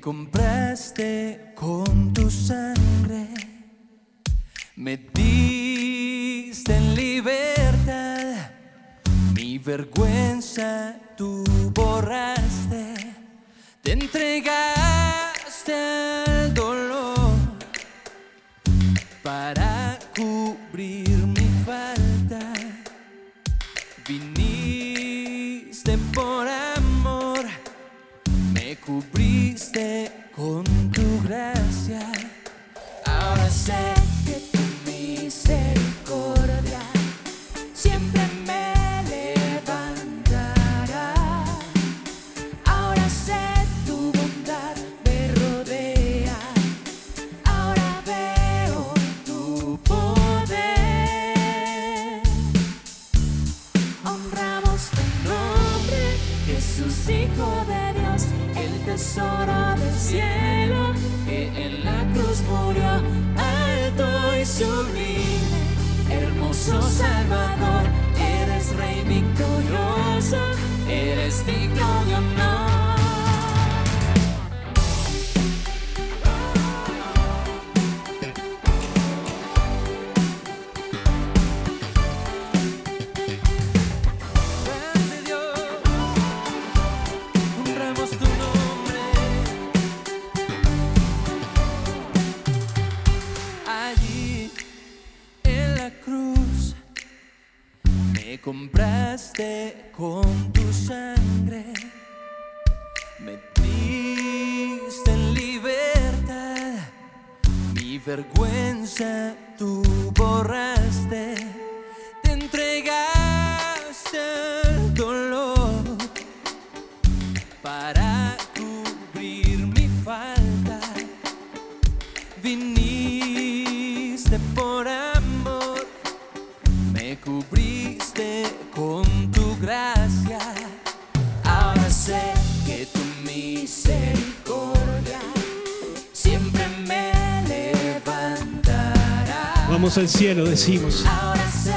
Compraste con tu sangre, me diste en libertad, mi vergüenza tú borraste, te entregaste al dolor para cubrir mi falta. Viniste por amor, me tu gracia. Ahora sé que tu misericordia siempre me levantará. Vamos al cielo, decimos. Ahora sé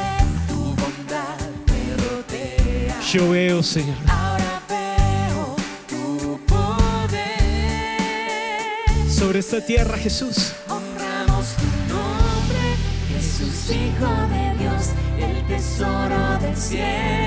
tu bondad me rodea. Yo veo, Señor. Ahora veo tu poder. Sobre esta tierra, Jesús. Honramos tu nombre, Jesús, Hijo de Dios, el tesoro del cielo,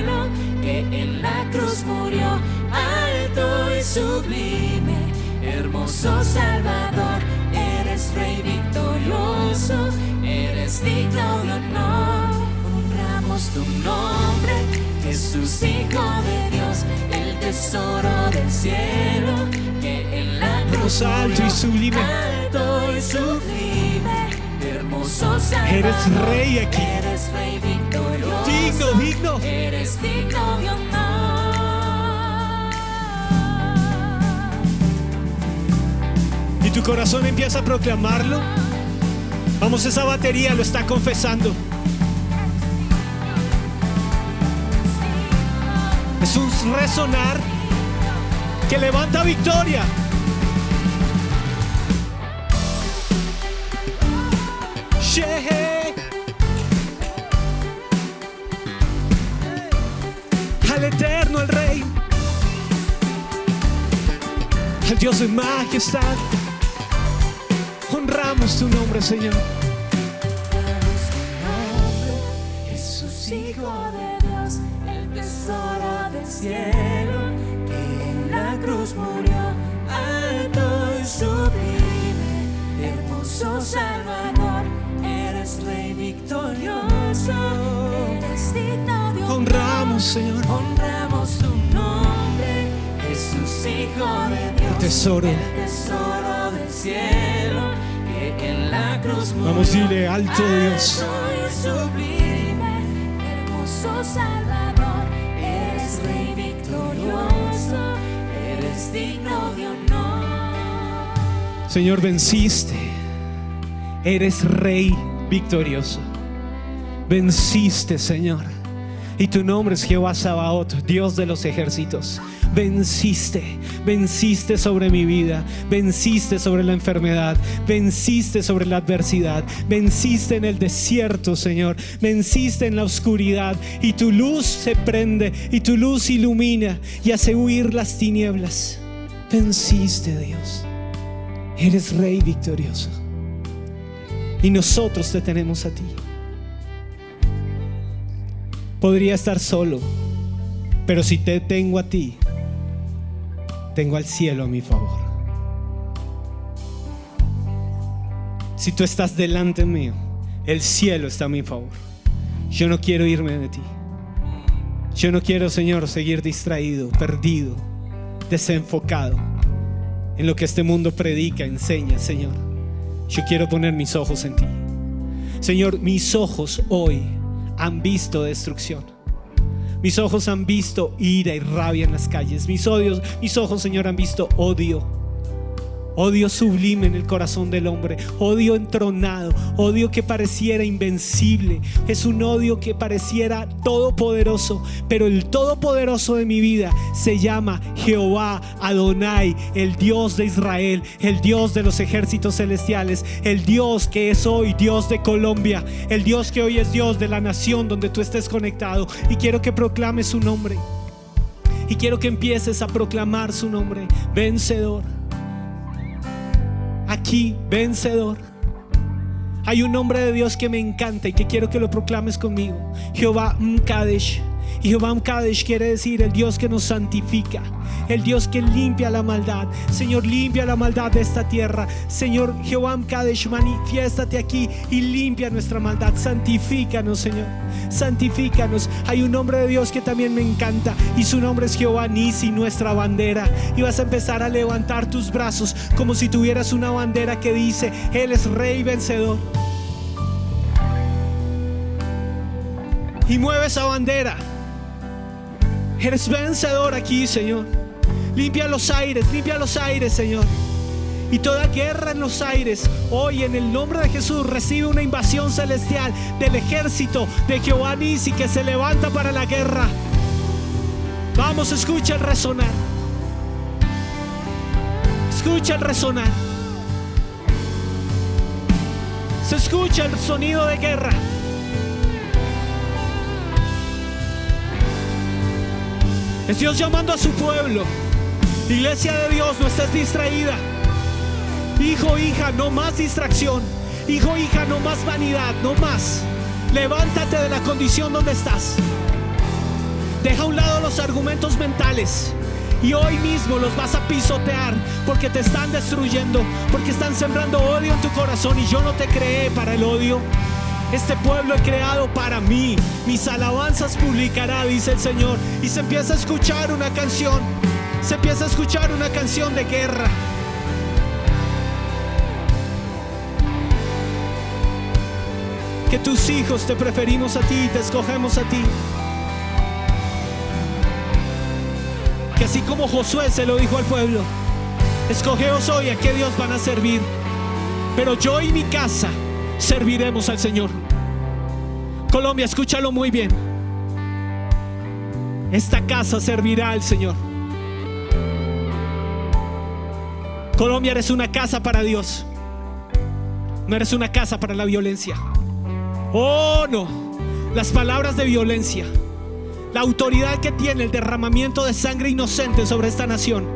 en la cruz murió alto y sublime. Hermoso Salvador, eres Rey victorioso, eres digno de honor. Honramos tu nombre, Jesús, Hijo de Dios, el tesoro del cielo, que en la cruz alto y sublime. alto y sublime, hermoso Salvador. Eres rey aquí. Digno, digno. Eres digno de honor. Y tu corazón empieza a proclamarlo. Vamos, esa batería lo está confesando. Es un resonar que levanta victoria. Dios de majestad. Honramos tu nombre, Señor. Jesús, Hijo de Dios, el tesoro del cielo, que en la cruz murió alto y sublime, hermoso Salvador, eres Rey victorioso, eres digno de. Honramos, Señor. Honramos tu nombre, Jesús, Hijo de Dios, El tesoro. el tesoro del cielo, que en la cruz murió Vamos, dile, alto Dios. alto y sublime, hermoso Salvador, eres Rey victorioso, eres digno de honor. Señor, venciste. Eres rey victorioso. Venciste, Señor. Y tu nombre es Jehová Sabaoth, Dios de los ejércitos. Venciste, venciste sobre mi vida, venciste sobre la enfermedad, venciste sobre la adversidad, venciste en el desierto, Señor, venciste en la oscuridad y tu luz se prende y tu luz ilumina y hace huir las tinieblas. Venciste, Dios. Eres rey victorioso. Y nosotros te tenemos a ti. Podría estar solo, pero si te tengo a ti, tengo al cielo a mi favor. Si tú estás delante mío, el cielo está a mi favor. Yo no quiero irme de ti. Yo no quiero, Señor, seguir distraído, perdido, desenfocado en lo que este mundo predica, enseña, Señor. Yo quiero poner mis ojos en ti. Señor, mis ojos hoy han visto destrucción. Mis ojos han visto ira y rabia en las calles. Mis odios, mis ojos, Señor, han visto odio odio sublime en el corazón del hombre, odio entronado, odio que pareciera invencible, es un odio que pareciera todopoderoso, pero el todopoderoso de mi vida se llama Jehová Adonai, el Dios de Israel, el Dios de los ejércitos celestiales, el Dios que es hoy Dios de Colombia, el Dios que hoy es Dios de la nación donde tú estés conectado. Y quiero que proclames su nombre. Y quiero que empieces a proclamar su nombre, vencedor aquí vencedor. Hay un nombre de Dios que me encanta y que quiero que lo proclames conmigo. Jehová Mkadesh. Jehová Mkadesh quiere decir el Dios que nos santifica el Dios que limpia la maldad. Señor, limpia la maldad de esta tierra. Señor, Jehová Kadesh, manifiéstate aquí y limpia nuestra maldad. Santifícanos, Señor. Santifícanos. Hay un nombre de Dios que también me encanta y su nombre es Jehová Nisi, nuestra bandera. Y vas a empezar a levantar tus brazos como si tuvieras una bandera que dice, Él es rey vencedor. Y mueve esa bandera. Eres vencedor aquí, Señor. Limpia los aires, limpia los aires, Señor. Y toda guerra en los aires, hoy en el nombre de Jesús, recibe una invasión celestial del ejército de Jehová Nisi que se levanta para la guerra. Vamos, escucha el resonar. Escucha el resonar. Se escucha el sonido de guerra. Es Dios llamando a su pueblo. Iglesia de Dios, no estés distraída. Hijo, hija, no más distracción. Hijo, hija, no más vanidad, no más. Levántate de la condición donde estás. Deja a un lado los argumentos mentales. Y hoy mismo los vas a pisotear porque te están destruyendo, porque están sembrando odio en tu corazón y yo no te creé para el odio. Este pueblo he creado para mí. Mis alabanzas publicará, dice el Señor. Y se empieza a escuchar una canción se empieza a escuchar una canción de guerra. Que tus hijos te preferimos a ti, te escogemos a ti. Que así como Josué se lo dijo al pueblo, escogeos hoy a qué Dios van a servir. Pero yo y mi casa serviremos al Señor. Colombia, escúchalo muy bien. Esta casa servirá al Señor. Colombia eres una casa para Dios. No eres una casa para la violencia. Oh, no. Las palabras de violencia. La autoridad que tiene el derramamiento de sangre inocente sobre esta nación.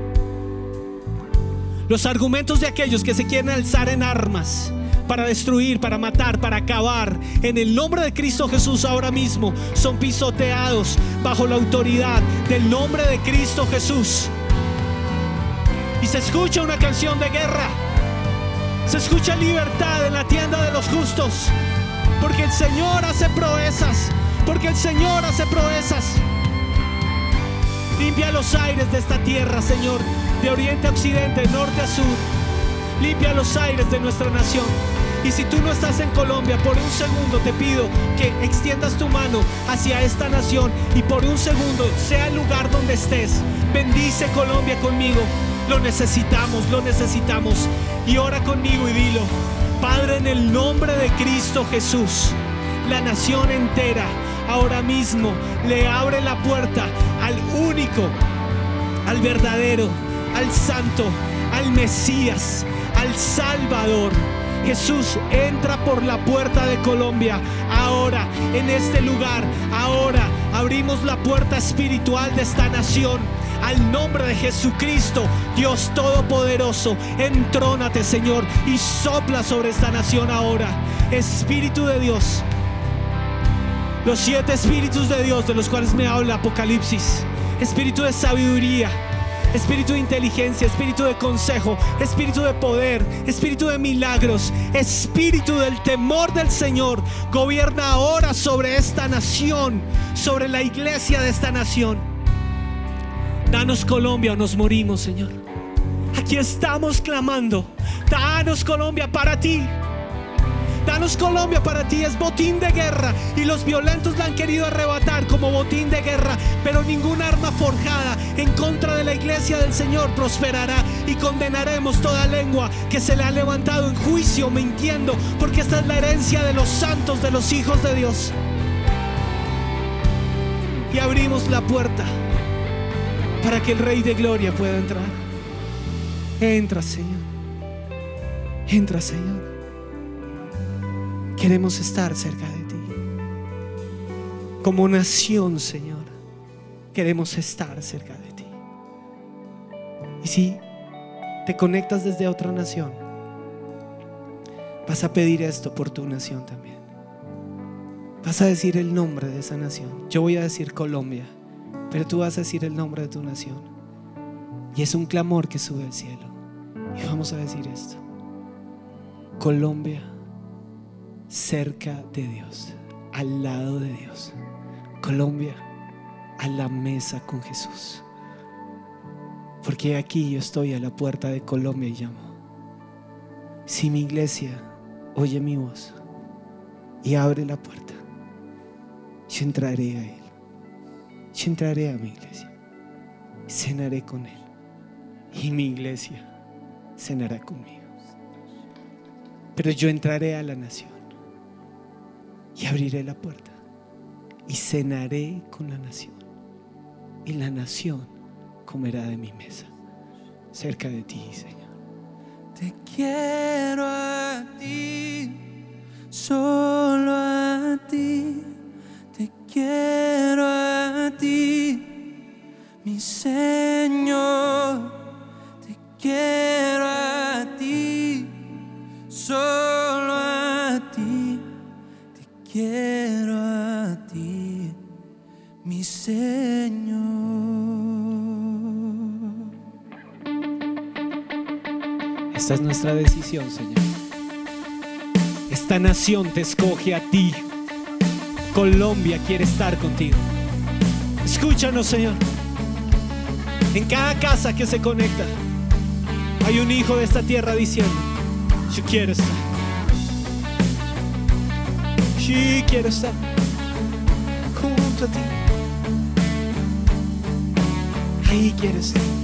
Los argumentos de aquellos que se quieren alzar en armas para destruir, para matar, para acabar, en el nombre de Cristo Jesús ahora mismo son pisoteados bajo la autoridad del nombre de Cristo Jesús y se escucha una canción de guerra. Se escucha libertad en la tienda de los justos. Porque el Señor hace proezas. Porque el Señor hace proezas. Limpia los aires de esta tierra, Señor. De oriente a occidente, norte a sur. Limpia los aires de nuestra nación. Y si tú no estás en Colombia, por un segundo te pido que extiendas tu mano hacia esta nación y por un segundo, sea el lugar donde estés, bendice Colombia conmigo. Lo necesitamos, lo necesitamos. Y ora conmigo y dilo, Padre, en el nombre de Cristo Jesús, la nación entera ahora mismo le abre la puerta al único, al verdadero, al santo, al Mesías, al Salvador. Jesús entra por la puerta de Colombia. Ahora, en este lugar, ahora abrimos la puerta espiritual de esta nación al nombre de Jesucristo, Dios Todopoderoso, entrónate, Señor, y sopla sobre esta nación ahora. Espíritu de Dios, los siete espíritus de Dios de los cuales me habla Apocalipsis, espíritu de sabiduría, espíritu de inteligencia, espíritu de consejo, espíritu de poder, espíritu de milagros, espíritu del temor del Señor, gobierna ahora sobre esta nación, sobre la iglesia de esta nación. Danos Colombia o nos morimos, Señor. Aquí estamos clamando. Danos Colombia para ti. Danos Colombia para ti es botín de guerra y los violentos la han querido arrebatar como botín de guerra, pero ningún arma forjada en contra de la iglesia del Señor prosperará y condenaremos toda lengua que se le ha levantado en juicio mintiendo, porque esta es la herencia de los santos, de los hijos de Dios. Y abrimos la puerta para que el Rey de Gloria pueda entrar. Entra, Señor. Entra, Señor. Queremos estar cerca de ti. Como nación, Señor, queremos estar cerca de ti. Y si te conectas desde otra nación, vas a pedir esto por tu nación también. Vas a decir el nombre de esa nación. Yo voy a decir Colombia, pero tú vas a decir el nombre de tu nación. Y es un clamor que sube al cielo. Y vamos a decir esto. Colombia cerca de Dios, al lado de Dios. Colombia, a la mesa con Jesús. Porque aquí yo estoy a la puerta de Colombia y llamo. Si mi iglesia oye mi voz y abre la puerta, yo entraré a Él. Yo entraré a mi iglesia. Cenaré con Él. Y mi iglesia cenará conmigo. Pero yo entraré a la nación y abriré la puerta y cenaré con la nación. Y la nación comerá de mi mesa cerca de ti, Señor. Te quiero a ti, solo a ti. Te quiero a ti, mi Señor. Te quiero a ti, solo a ti. Te quiero a ti, mi Señor. Esta es nuestra decisión, Señor. Esta nación te escoge a ti. Colombia quiere estar contigo. Escúchanos, Señor. En cada casa que se conecta, hay un hijo de esta tierra diciendo, yo quiero estar. Sí, quiero estar junto a ti. Ahí quiero estar.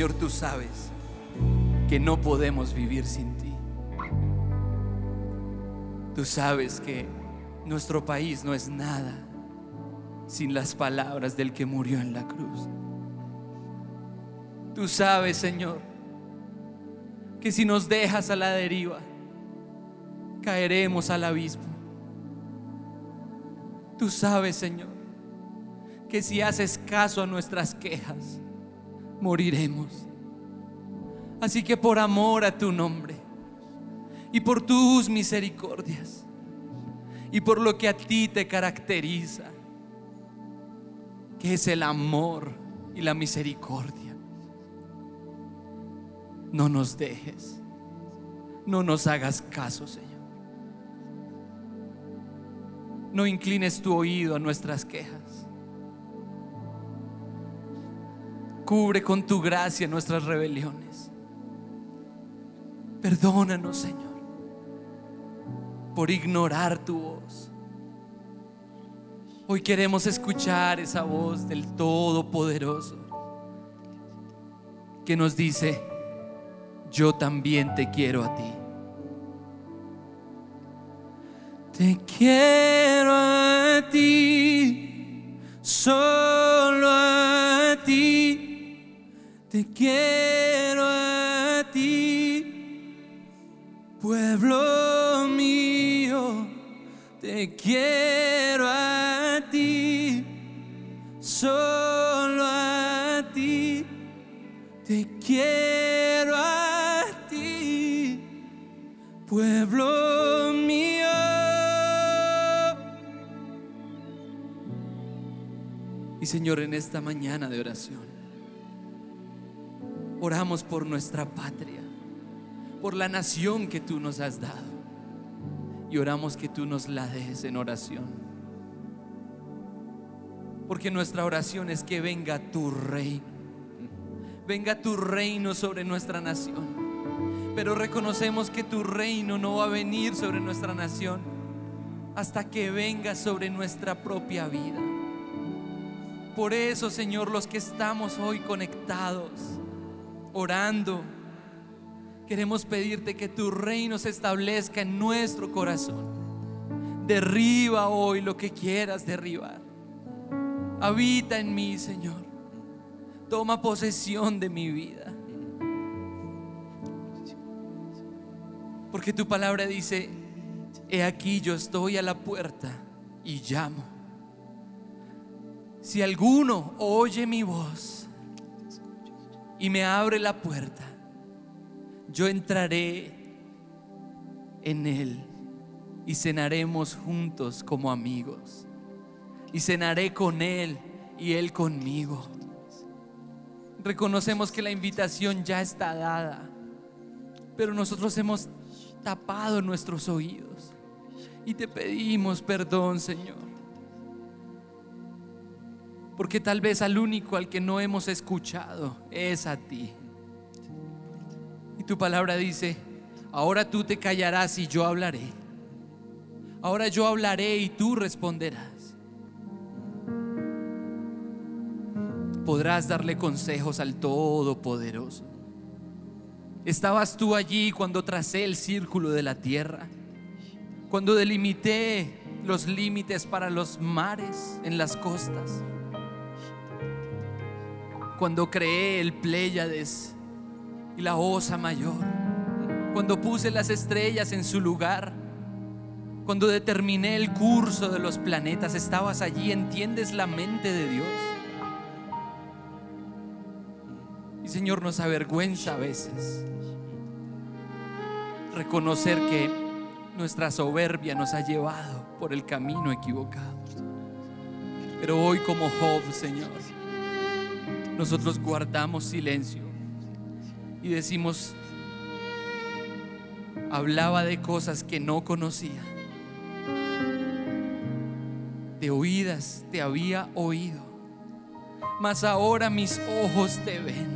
Señor, tú sabes que no podemos vivir sin ti. Tú sabes que nuestro país no es nada sin las palabras del que murió en la cruz. Tú sabes, Señor, que si nos dejas a la deriva, caeremos al abismo. Tú sabes, Señor, que si haces caso a nuestras quejas, moriremos. Así que por amor a tu nombre y por tus misericordias y por lo que a ti te caracteriza, que es el amor y la misericordia, no nos dejes, no nos hagas caso, Señor. No inclines tu oído a nuestras quejas. Cubre con tu gracia nuestras rebeliones. Perdónanos, Señor, por ignorar tu voz. Hoy queremos escuchar esa voz del Todopoderoso que nos dice, yo también te quiero a ti. Te quiero a ti, solo a ti. Te quiero a ti, pueblo mío. Te quiero a ti, solo a ti. Te quiero a ti, pueblo mío. Y Señor, en esta mañana de oración, oramos por nuestra patria, por la nación que tú nos has dado. Y oramos que tú nos la des en oración. Porque nuestra oración es que venga tu reino venga tu reino sobre nuestra nación. Pero reconocemos que tu reino no va a venir sobre nuestra nación hasta que venga sobre nuestra propia vida. Por eso, Señor, los que estamos hoy conectados, orando, queremos pedirte que tu reino se establezca en nuestro corazón. Derriba hoy lo que quieras derribar. Habita en mí, Señor. Toma posesión de mi vida. Porque tu palabra dice, he aquí yo estoy a la puerta y llamo. Si alguno oye mi voz y me abre la puerta, yo entraré en él y cenaremos juntos como amigos. Y cenaré con él y él conmigo. Reconocemos que la invitación ya está dada, pero nosotros hemos tapado nuestros oídos y te pedimos perdón, Señor. Porque tal vez al único al que no hemos escuchado es a ti. Y tu palabra dice, ahora tú te callarás y yo hablaré. Ahora yo hablaré y tú responderás. Podrás darle consejos al Todopoderoso. Estabas tú allí cuando tracé el círculo de la tierra, cuando delimité los límites para los mares en las costas cuando creé el Pléyades y la Osa Mayor, cuando puse las estrellas en su lugar, cuando determiné el curso de los planetas, estabas allí, entiendes la mente de Dios. Y Señor, nos avergüenza a veces reconocer que nuestra soberbia nos ha llevado por el camino equivocado. Pero hoy como Job, Señor, nosotros guardamos silencio y decimos, hablaba de cosas que no conocía. De oídas te había oído, mas ahora mis ojos te ven.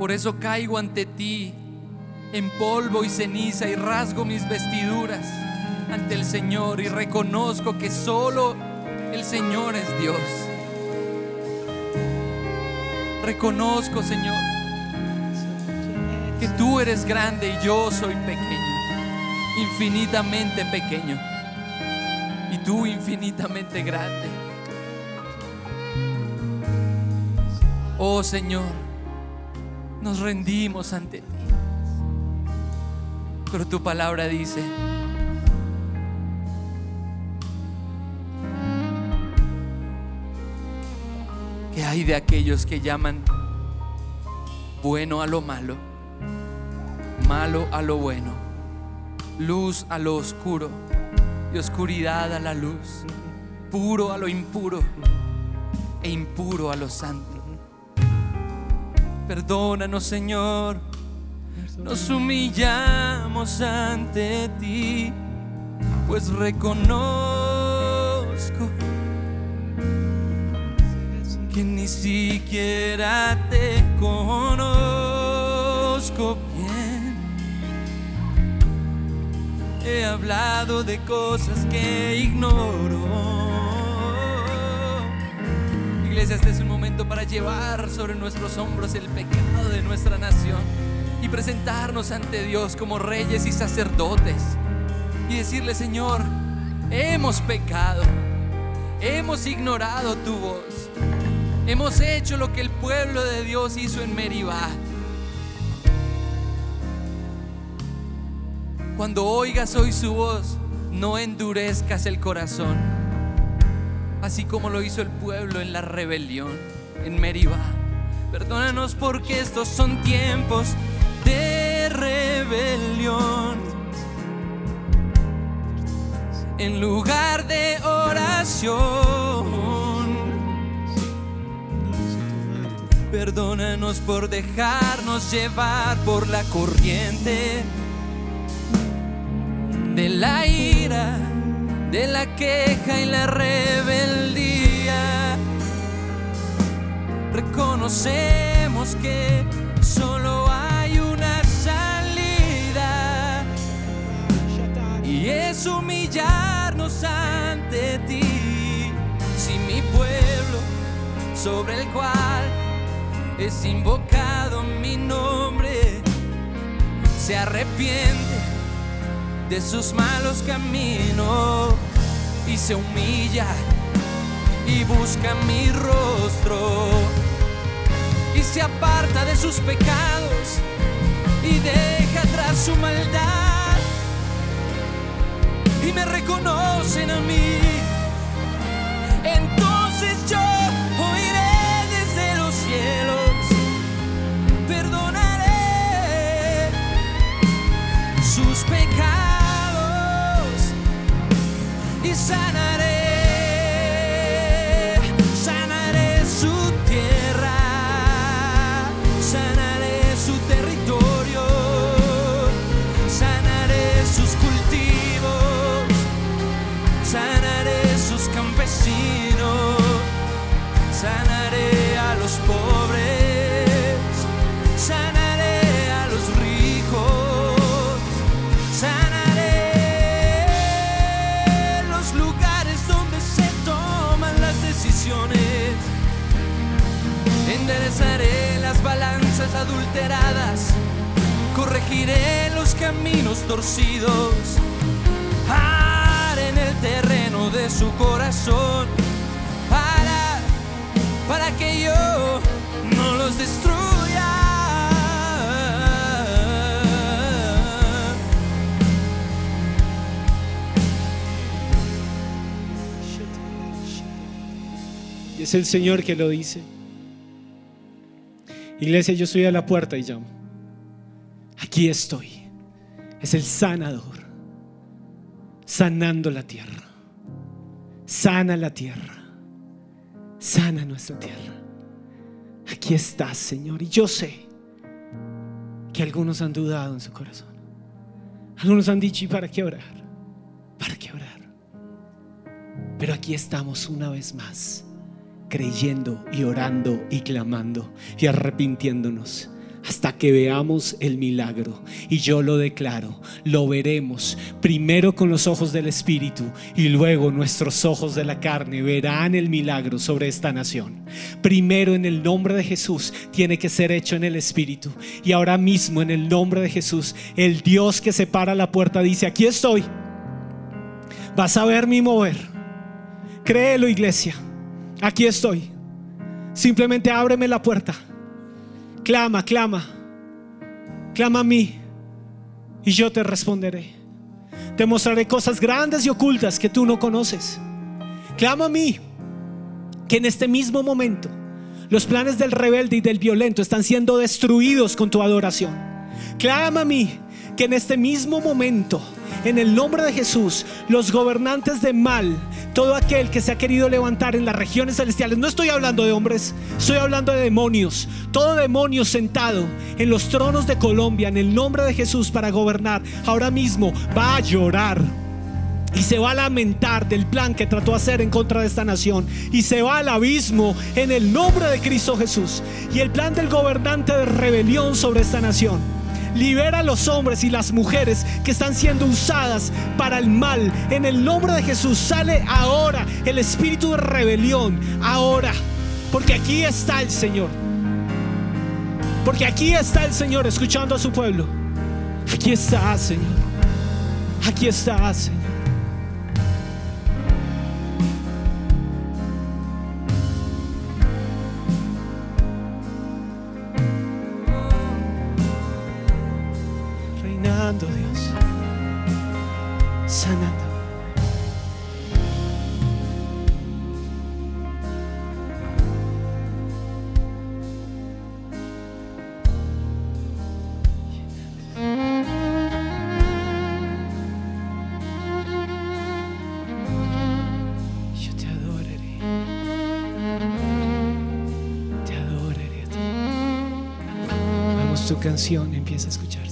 Por eso caigo ante ti en polvo y ceniza y rasgo mis vestiduras ante el Señor y reconozco que solo el Señor es Dios. Reconozco, Señor, que tú eres grande y yo soy pequeño, infinitamente pequeño, y tú infinitamente grande. Oh Señor, nos rendimos ante ti. Pero tu palabra dice, hay de aquellos que llaman bueno a lo malo, malo a lo bueno, luz a lo oscuro y oscuridad a la luz, puro a lo impuro e impuro a lo santo. Perdónanos, Señor, nos humillamos ante ti, pues reconozco siquiera te conozco bien. He hablado de cosas que ignoro. Iglesia, este es un momento para llevar sobre nuestros hombros el pecado de nuestra nación y presentarnos ante Dios como reyes y sacerdotes y decirle, Señor, hemos pecado, hemos ignorado tu voz. Hemos hecho lo que el pueblo de Dios hizo en Meribá. Cuando oigas hoy su voz, no endurezcas el corazón, así como lo hizo el pueblo en la rebelión en Meribá. Perdónanos porque estos son tiempos de rebelión. En lugar de oración. Perdónanos por dejarnos llevar por la corriente de la ira, de la queja y la rebeldía. reconocemos que solo hay una salida y es humillarnos ante ti. Si mi pueblo sobre el cual es invocado mi nombre. Se arrepiente de sus malos caminos y se humilla y busca mi rostro. Y se aparta de sus pecados y deja atrás su maldad. Y me reconocen a mí. Y balanzas adulteradas, corregiré los caminos torcidos, haré en el terreno de su corazón para, para que yo no los destruya. Es el Señor que lo dice. Iglesia, yo estoy a la puerta y llamo. Aquí estoy. Es el sanador. Sanando la tierra. Sana la tierra. Sana nuestra tierra. Aquí estás, Señor. Y yo sé que algunos han dudado en su corazón. Algunos han dicho, ¿y para qué orar? ¿Para qué orar? Pero aquí estamos una vez más creyendo y orando y clamando y arrepintiéndonos hasta que veamos el milagro. Y yo lo declaro, lo veremos primero con los ojos del Espíritu y luego nuestros ojos de la carne verán el milagro sobre esta nación. Primero en el nombre de Jesús tiene que ser hecho en el Espíritu. Y ahora mismo en el nombre de Jesús, el Dios que separa la puerta dice, aquí estoy. Vas a ver mi mover. Créelo, iglesia. Aquí estoy. Simplemente ábreme la puerta. Clama, clama. Clama a mí. Y yo te responderé. Te mostraré cosas grandes y ocultas que tú no conoces. Clama a mí. Que en este mismo momento los planes del rebelde y del violento están siendo destruidos con tu adoración. Clama a mí. Que en este mismo momento en el nombre de Jesús, los gobernantes de mal, todo aquel que se ha querido levantar en las regiones celestiales, no estoy hablando de hombres, estoy hablando de demonios, todo demonio sentado en los tronos de Colombia, en el nombre de Jesús para gobernar, ahora mismo va a llorar. Y se va a lamentar del plan que trató de hacer en contra de esta nación. Y se va al abismo en el nombre de Cristo Jesús. Y el plan del gobernante de rebelión sobre esta nación Libera a los hombres y las mujeres que están siendo usadas para el mal. En el nombre de Jesús sale ahora el espíritu de rebelión. Ahora. Porque aquí está el Señor. Porque aquí está el Señor escuchando a su pueblo. Aquí está, Señor. Aquí está, Señor. Canción empieza a escucharse.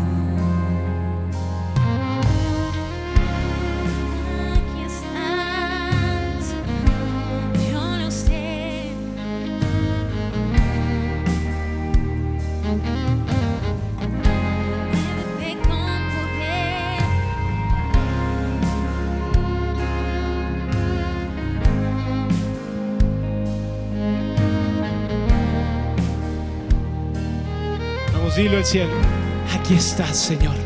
Aquí estás, Señor.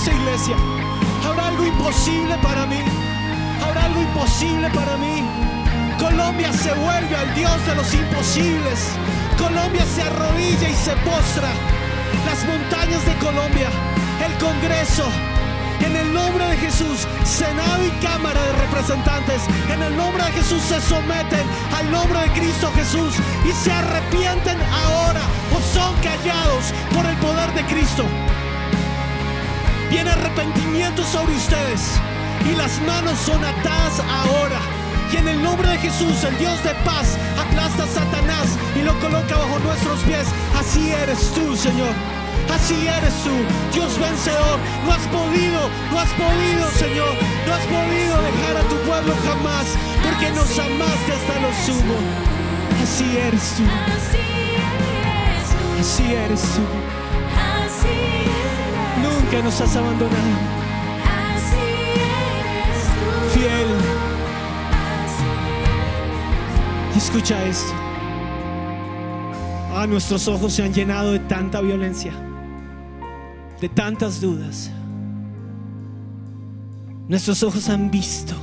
dice iglesia, habrá algo imposible para mí. Habrá algo imposible para mí. Colombia se vuelve al Dios de los imposibles. Colombia se arrodilla y se postra. Las montañas de Colombia, el Congreso, en el nombre de Jesús, Senado y Cámara de Representantes, en el nombre de Jesús se someten al nombre de Cristo Jesús y se arrepienten ahora o son callados por el poder de Cristo. Viene arrepentimiento sobre ustedes y las manos son atadas ahora. Y en el nombre de Jesús, el Dios de paz, aplasta a Satanás y lo coloca bajo nuestros pies. Así eres tú, Señor. Así eres tú, Dios vencedor. No has podido, no has podido, Señor. No has podido dejar a tu pueblo jamás, porque nos amaste hasta lo sumo. Así eres tú. Así eres tú. Nunca nos has abandonado. así eres tú, Fiel. así Escucha esto. Ah, nuestros ojos se han llenado de tanta violencia, de tantas dudas. Nuestros ojos han visto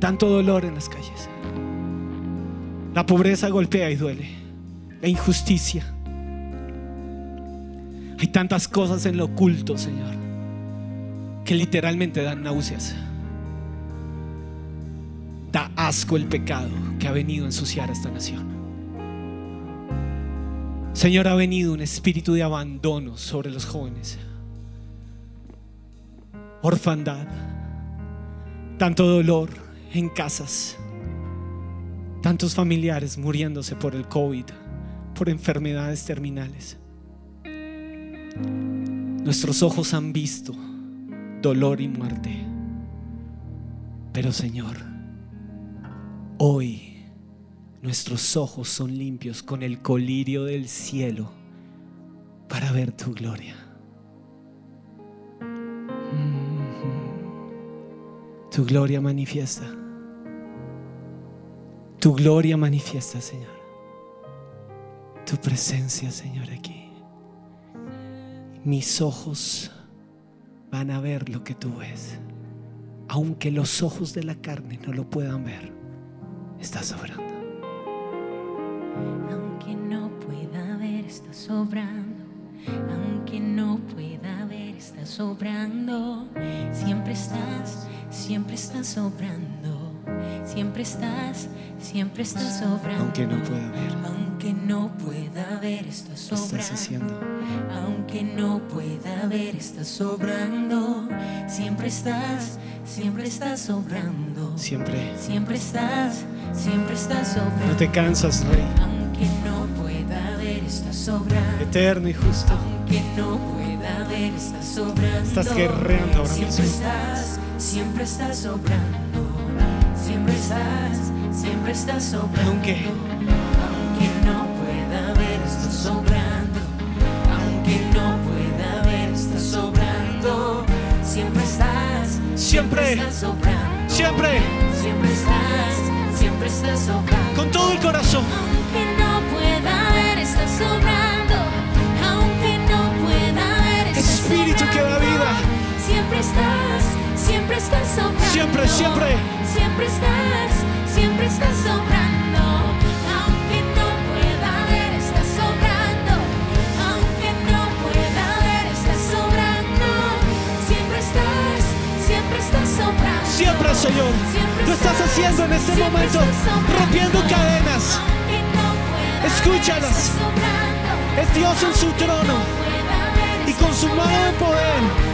tanto dolor en las calles. La pobreza golpea y duele. La injusticia. Hay tantas cosas en lo oculto, Señor, que literalmente dan náuseas. Da asco el pecado que ha venido a ensuciar a esta nación. Señor, ha venido un espíritu de abandono sobre los jóvenes. Orfandad. Tanto dolor en casas. Tantos familiares muriéndose por el COVID, por enfermedades terminales. Nuestros ojos han visto dolor y muerte. Pero Señor, hoy nuestros ojos son limpios con el colirio del cielo para ver tu gloria. Mm. Tu gloria manifiesta. Tu gloria manifiesta, Señor. Tu presencia, Señor, aquí. Mis ojos van a ver lo que tú ves. Aunque los ojos de la carne no lo puedan ver, estás sobrando. Aunque no pueda ver, está sobrando. Aunque no pueda ver, está sobrando. Siempre estás, siempre estás sobrando. Siempre estás, siempre estás sobrando. Aunque no pueda ver, Aunque no pueda ver, está estás sobrando. haciendo. Aunque no pueda ver, está sobrando. Siempre estás, siempre estás sobrando. Siempre. Siempre estás, siempre estás No sobrando. te cansas, Rey. Aunque no pueda ver, está sobrando. Eterno y justo. Aunque no pueda ver, está sobrando. Estás guerreando ahora Siempre mismo. estás, siempre estás sobrando. Siempre estás, siempre estás sobrando. Aunque Siempre. estás. Siempre. Siempre estás, siempre estás sobrando. Con todo el corazón. Aunque no pueda ver, está sobrando. Aunque no pueda ver, Espíritu que da vida. Siempre estás, siempre estás sobrando. Siempre, siempre. Siempre estás, siempre estás sobrando. Señor. Lo estás haciendo en este momento. Rompiendo cadenas. Escúchalas. Es Dios en su trono. Y con su mano de poder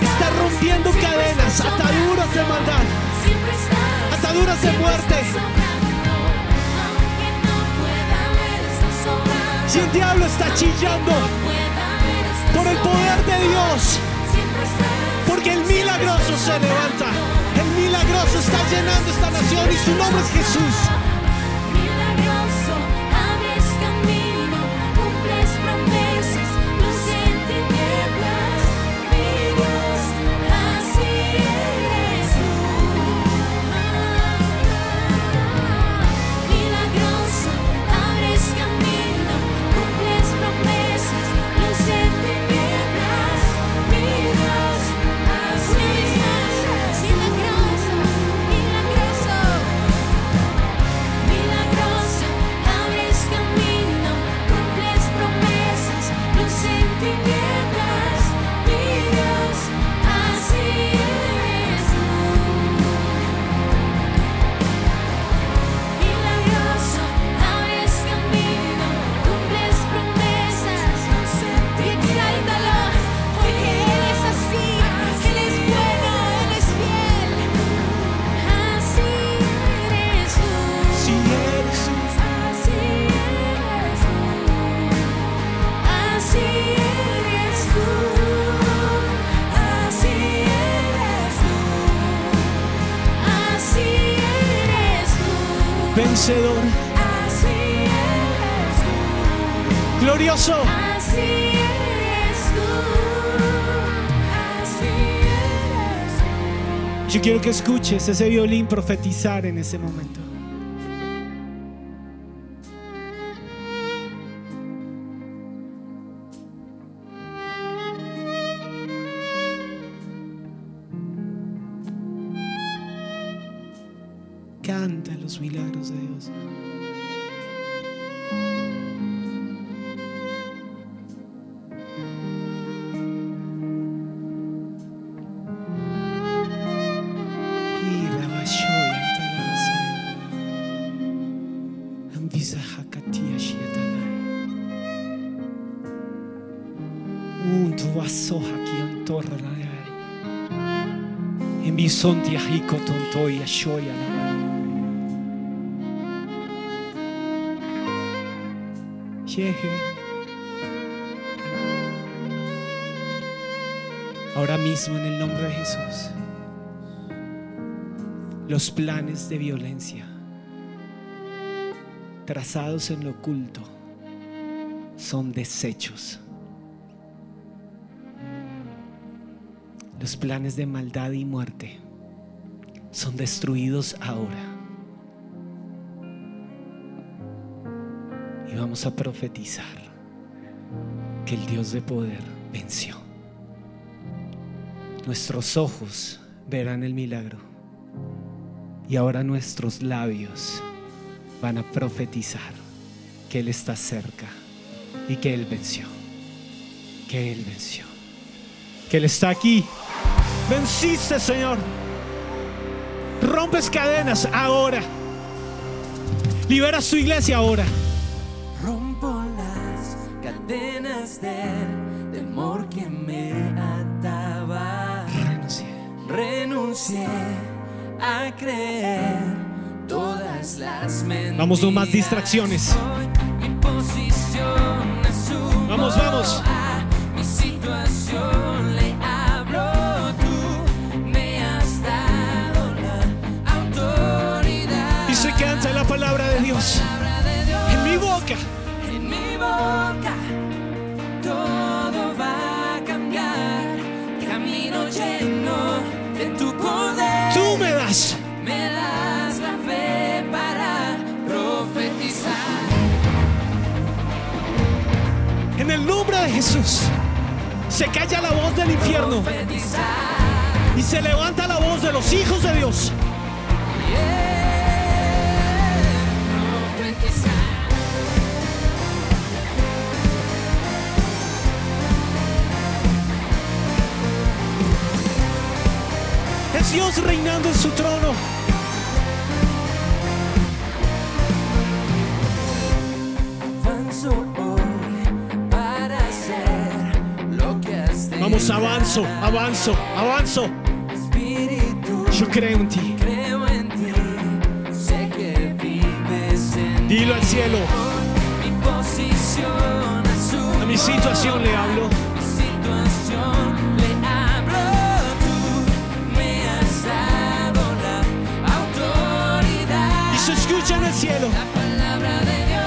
está rompiendo cadenas, ataduras de maldad. ataduras de muerte. Si el diablo está chillando por el poder de Dios, porque el milagroso se levanta, el milagroso está llenando esta nación y su nombre es Jesús. Vencedor, Así eres tú. glorioso. Así eres tú. Así eres tú. Yo quiero que escuches ese violín profetizar en ese momento. Bisonti ahiko tontoi ashoya la Yehe. Ahora mismo en el nombre de Jesús, los planes de violencia trazados en lo oculto son desechos. Los planes de maldad y muerte son destruidos ahora. Y vamos a profetizar que el Dios de poder venció. Nuestros ojos verán el milagro. Y ahora nuestros labios van a profetizar que Él está cerca y que Él venció. Que Él venció. Que Él está aquí. Venciste, Señor. Rompes cadenas ahora. Liberas tu iglesia ahora. Rompo las cadenas del temor que me ataba. Renuncié. Renuncié a creer todas las mentiras. Vamos, no más distracciones. Vamos, vamos. De Dios en mi boca. en mi boca todo va a cambiar. Camino lleno de tu poder. Tú me das. me das la fe para profetizar. En el nombre de Jesús. Se calla la voz del infierno y se levanta la voz de los hijos de Dios. Dios reinando en su trono. Vamos, avanzo, avanzo, avanzo. Yo creo en ti. Dilo al cielo. A mi situación le hablo. Cielo.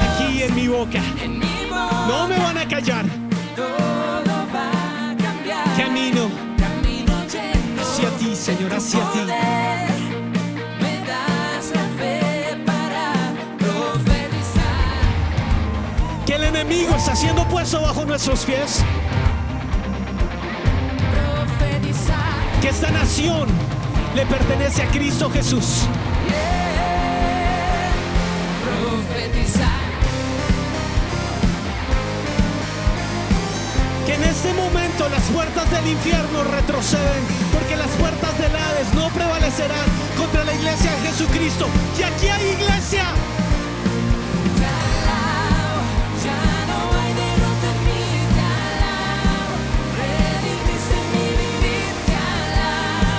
Aquí en mi boca. No me van a callar. Camino hacia ti, Señor, hacia ti. Que el enemigo está siendo puesto bajo nuestros pies. Que esta nación le pertenece a Cristo Jesús. Este momento las puertas del infierno retroceden, porque las puertas del Hades no prevalecerán contra la iglesia de Jesucristo. Y aquí hay iglesia.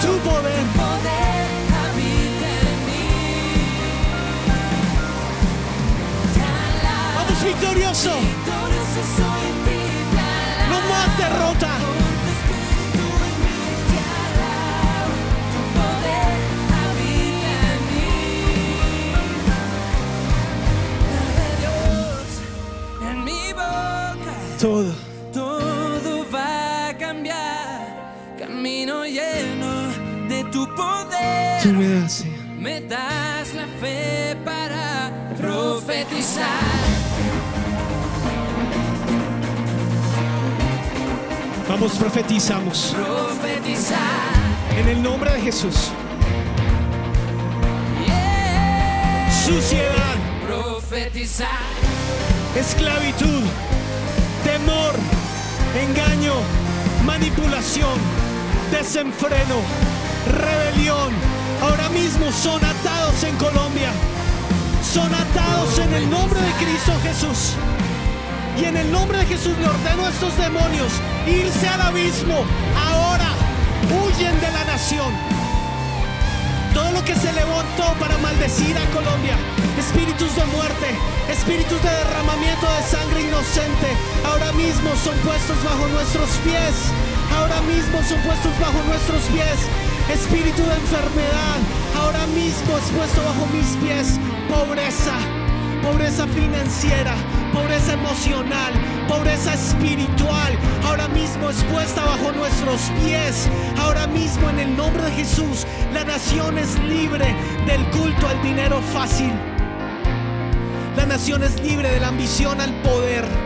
Tu poder, poder habita en mí. pelota. Todo. Todo va a cambiar. Camino lleno de tu poder. Tú me das, sí. me das la fe para profetizar. Vamos, profetizamos. En el nombre de Jesús. Suciedad, esclavitud, temor, engaño, manipulación, desenfreno, rebelión. Ahora mismo son atados en Colombia. Son atados en el nombre de Cristo Jesús. Y en el nombre de Jesús le ordeno a estos demonios irse al abismo. Ahora huyen de la nación. Todo lo que se levantó para maldecir a Colombia, espíritus de muerte, espíritus de derramamiento de sangre inocente, ahora mismo son puestos bajo nuestros pies. Ahora mismo son puestos bajo nuestros pies. Espíritu de enfermedad, ahora mismo es puesto bajo mis pies. Pobreza, pobreza financiera, pobreza emocional, pobreza espiritual, ahora mismo es puesta bajo nuestros pies. Ahora mismo en el nombre de Jesús, la nación es libre del culto al dinero fácil. La nación es libre de la ambición al poder.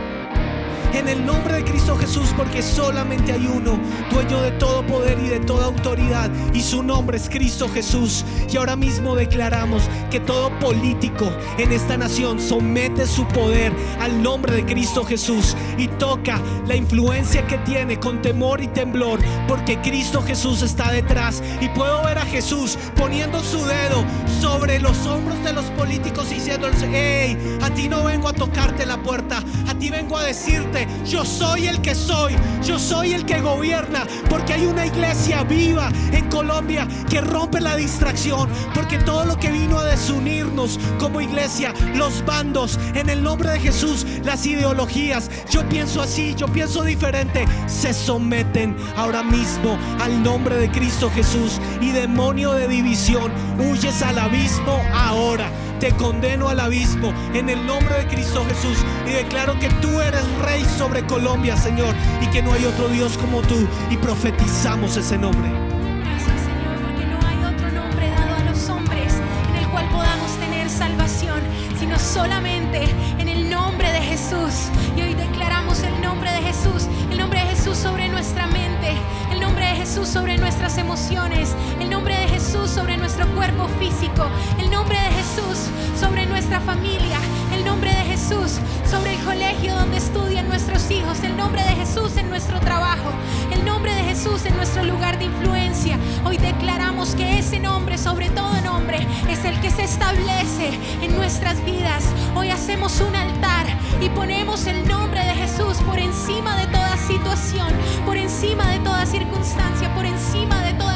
En el nombre de Cristo Jesús, porque solamente hay uno, dueño de todo poder y de toda autoridad, y su nombre es Cristo Jesús. Y ahora mismo declaramos que todo político en esta nación somete su poder al nombre de Cristo Jesús y toca la influencia que tiene con temor y temblor, porque Cristo Jesús está detrás. Y puedo ver a Jesús poniendo su dedo sobre los hombros de los políticos y diciéndoles, hey, a ti no vengo a tocarte la puerta, a ti vengo a decirte, yo soy el que soy, yo soy el que gobierna, porque hay una iglesia viva en Colombia que rompe la distracción, porque todo lo que vino a desunirnos como iglesia, los bandos, en el nombre de Jesús, las ideologías, yo pienso así, yo pienso diferente, se someten ahora mismo al nombre de Cristo Jesús y demonio de división, huyes al abismo ahora te condeno al abismo en el nombre de Cristo Jesús y declaro que tú eres rey sobre Colombia, Señor, y que no hay otro Dios como tú y profetizamos ese nombre. Gracias Señor, porque no hay otro nombre dado a los hombres en el cual podamos tener salvación, sino solamente en el nombre de Jesús. Y hoy declaramos el nombre de Jesús, el nombre de Jesús sobre nuestra mente, el nombre de Jesús sobre nuestras emociones, el nombre de Sobre nuestro cuerpo físico, el nombre de Jesús sobre nuestra familia, el nombre de Jesús sobre el colegio donde estudian nuestros hijos, el nombre de Jesús en nuestro trabajo, el nombre de Jesús en nuestro lugar de influencia. Hoy declaramos que ese nombre, sobre todo nombre, es el que se establece en nuestras vidas. Hoy hacemos un altar y ponemos el nombre de Jesús por encima de toda situación, por encima de toda circunstancia, por encima de toda.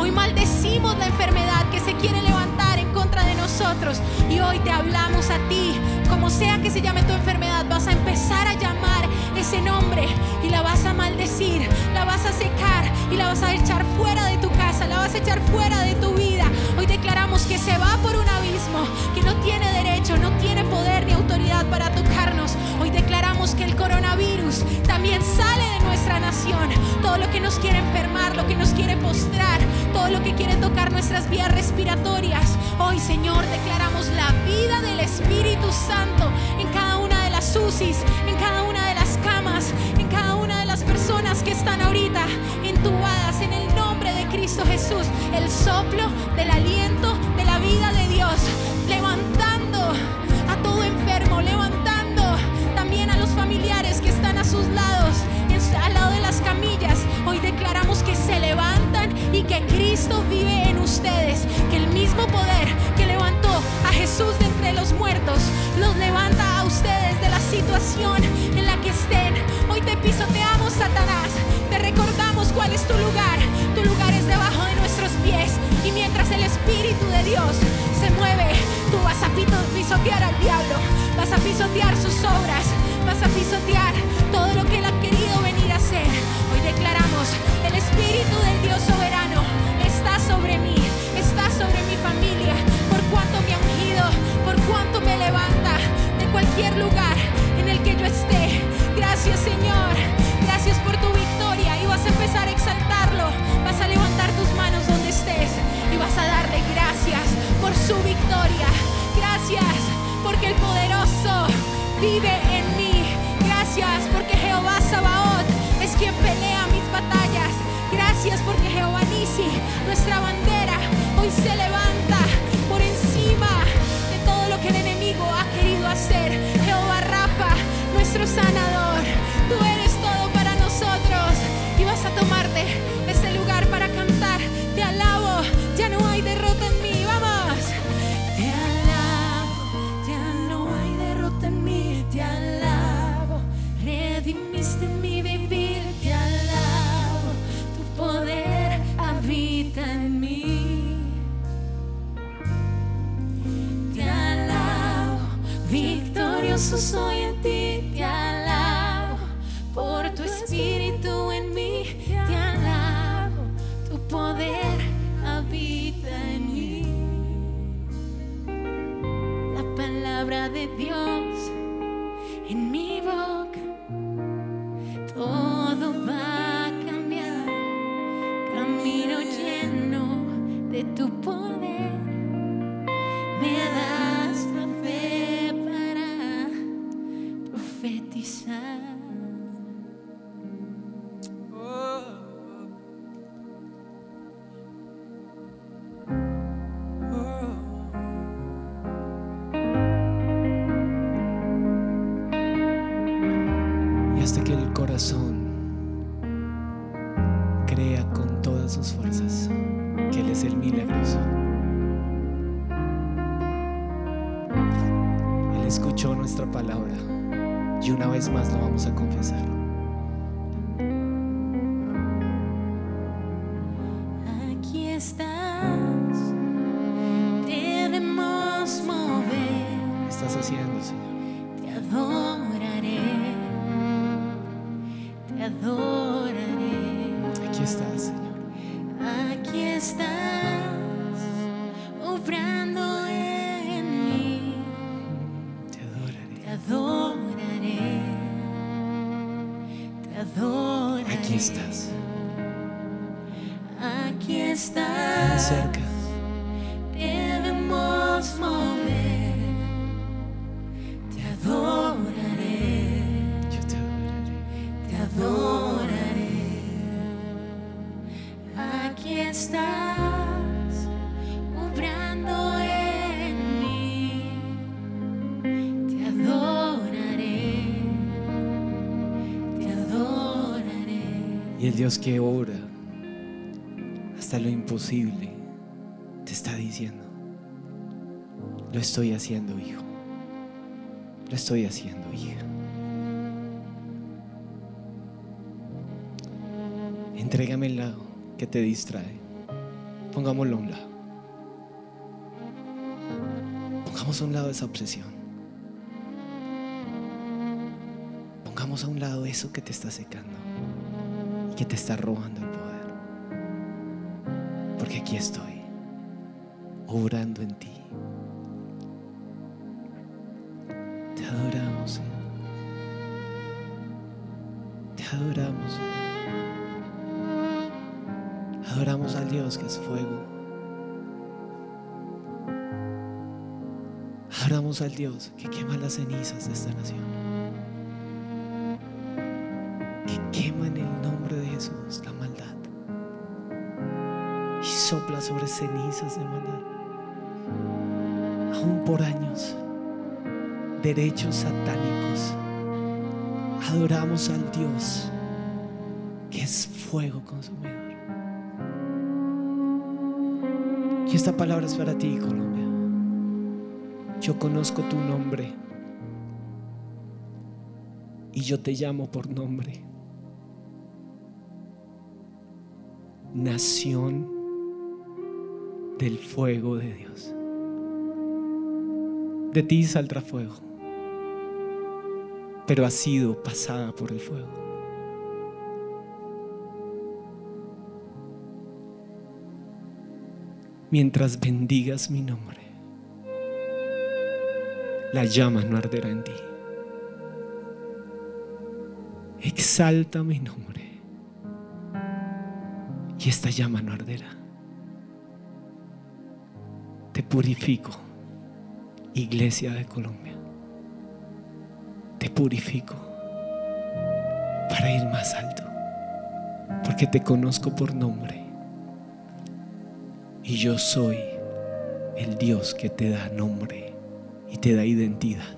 Hoy maldecimos la enfermedad que se quiere levantar en contra de nosotros y hoy te hablamos a ti. Como sea que se llame tu enfermedad, vas a empezar a llamar ese nombre y la vas a maldecir, la vas a secar y la vas a echar fuera de tu casa, la vas a echar fuera de tu vida. Hoy declaramos que se va por un abismo, que no tiene derecho, no tiene poder ni autoridad para tocarnos. Hoy declaramos que el coronavirus también sale de nuestra nación. Todo lo que nos quiere enfermar, lo que nos quiere postrar, todo lo que quiere tocar nuestras vías respiratorias. Hoy, Señor, declaramos la vida del Espíritu Santo en cada una de las UCIs, en cada una de las camas, en cada una de las personas que están ahorita entubadas en el nombre de Cristo Jesús. El soplo del aliento vida de Dios, el Dios que obra hasta lo imposible te está diciendo, lo estoy haciendo, hijo. Lo estoy haciendo, hija. Entrégame el lado que te distrae. Pongámoslo a un lado. Pongamos a un lado esa obsesión. Pongamos a un lado eso que te está secando que te está robando el poder. Porque aquí estoy, obrando en ti. Te adoramos, Señor. Te adoramos, Señor. Adoramos al Dios que es fuego. Adoramos al Dios que quema las cenizas de esta nación. Cenizas de maldad. Aún por años. Derechos satánicos. Adoramos al Dios que es fuego consumidor. Y esta palabra es para ti, Colombia. Yo conozco tu nombre. Y yo te llamo por nombre. Nación del fuego de Dios. De ti saldrá fuego. Pero has sido pasada por el fuego. mientras bendigas mi nombre, la llama no arderá en ti. Exalta mi nombre y esta llama no arderá. Purifico, Iglesia de Colombia. Te purifico para ir más alto, porque te conozco por nombre Y yo soy el Dios que te da nombre y te da identidad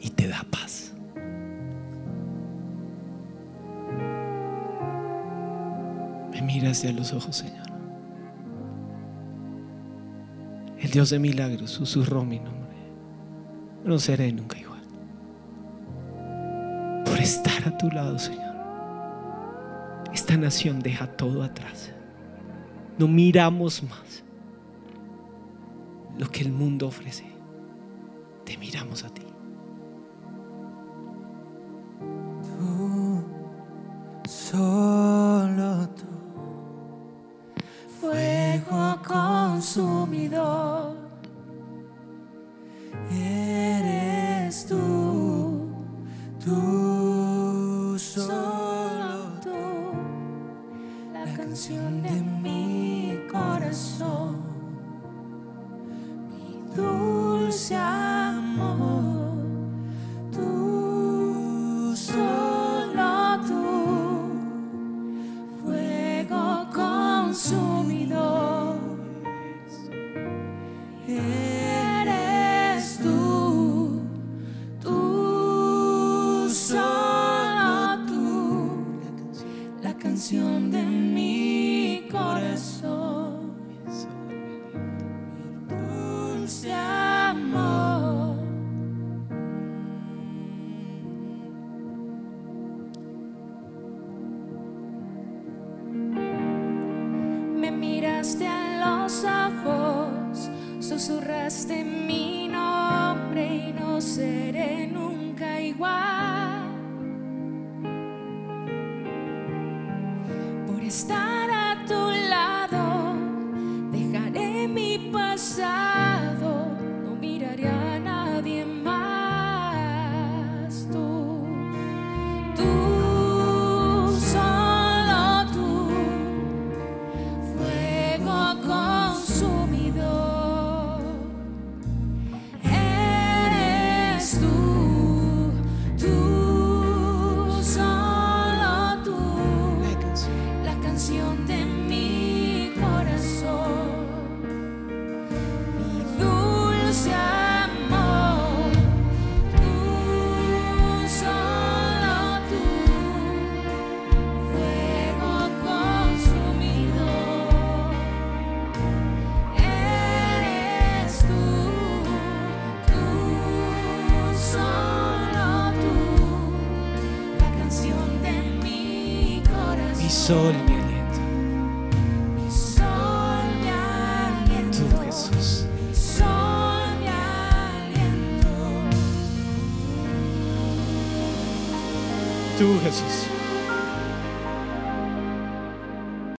y te da paz. Me miras hacia los ojos, Señor. Dios de milagros susurró mi nombre. No seré nunca igual. Por estar a tu lado, Señor. Esta nación deja todo atrás. No miramos más lo que el mundo ofrece. Te miramos a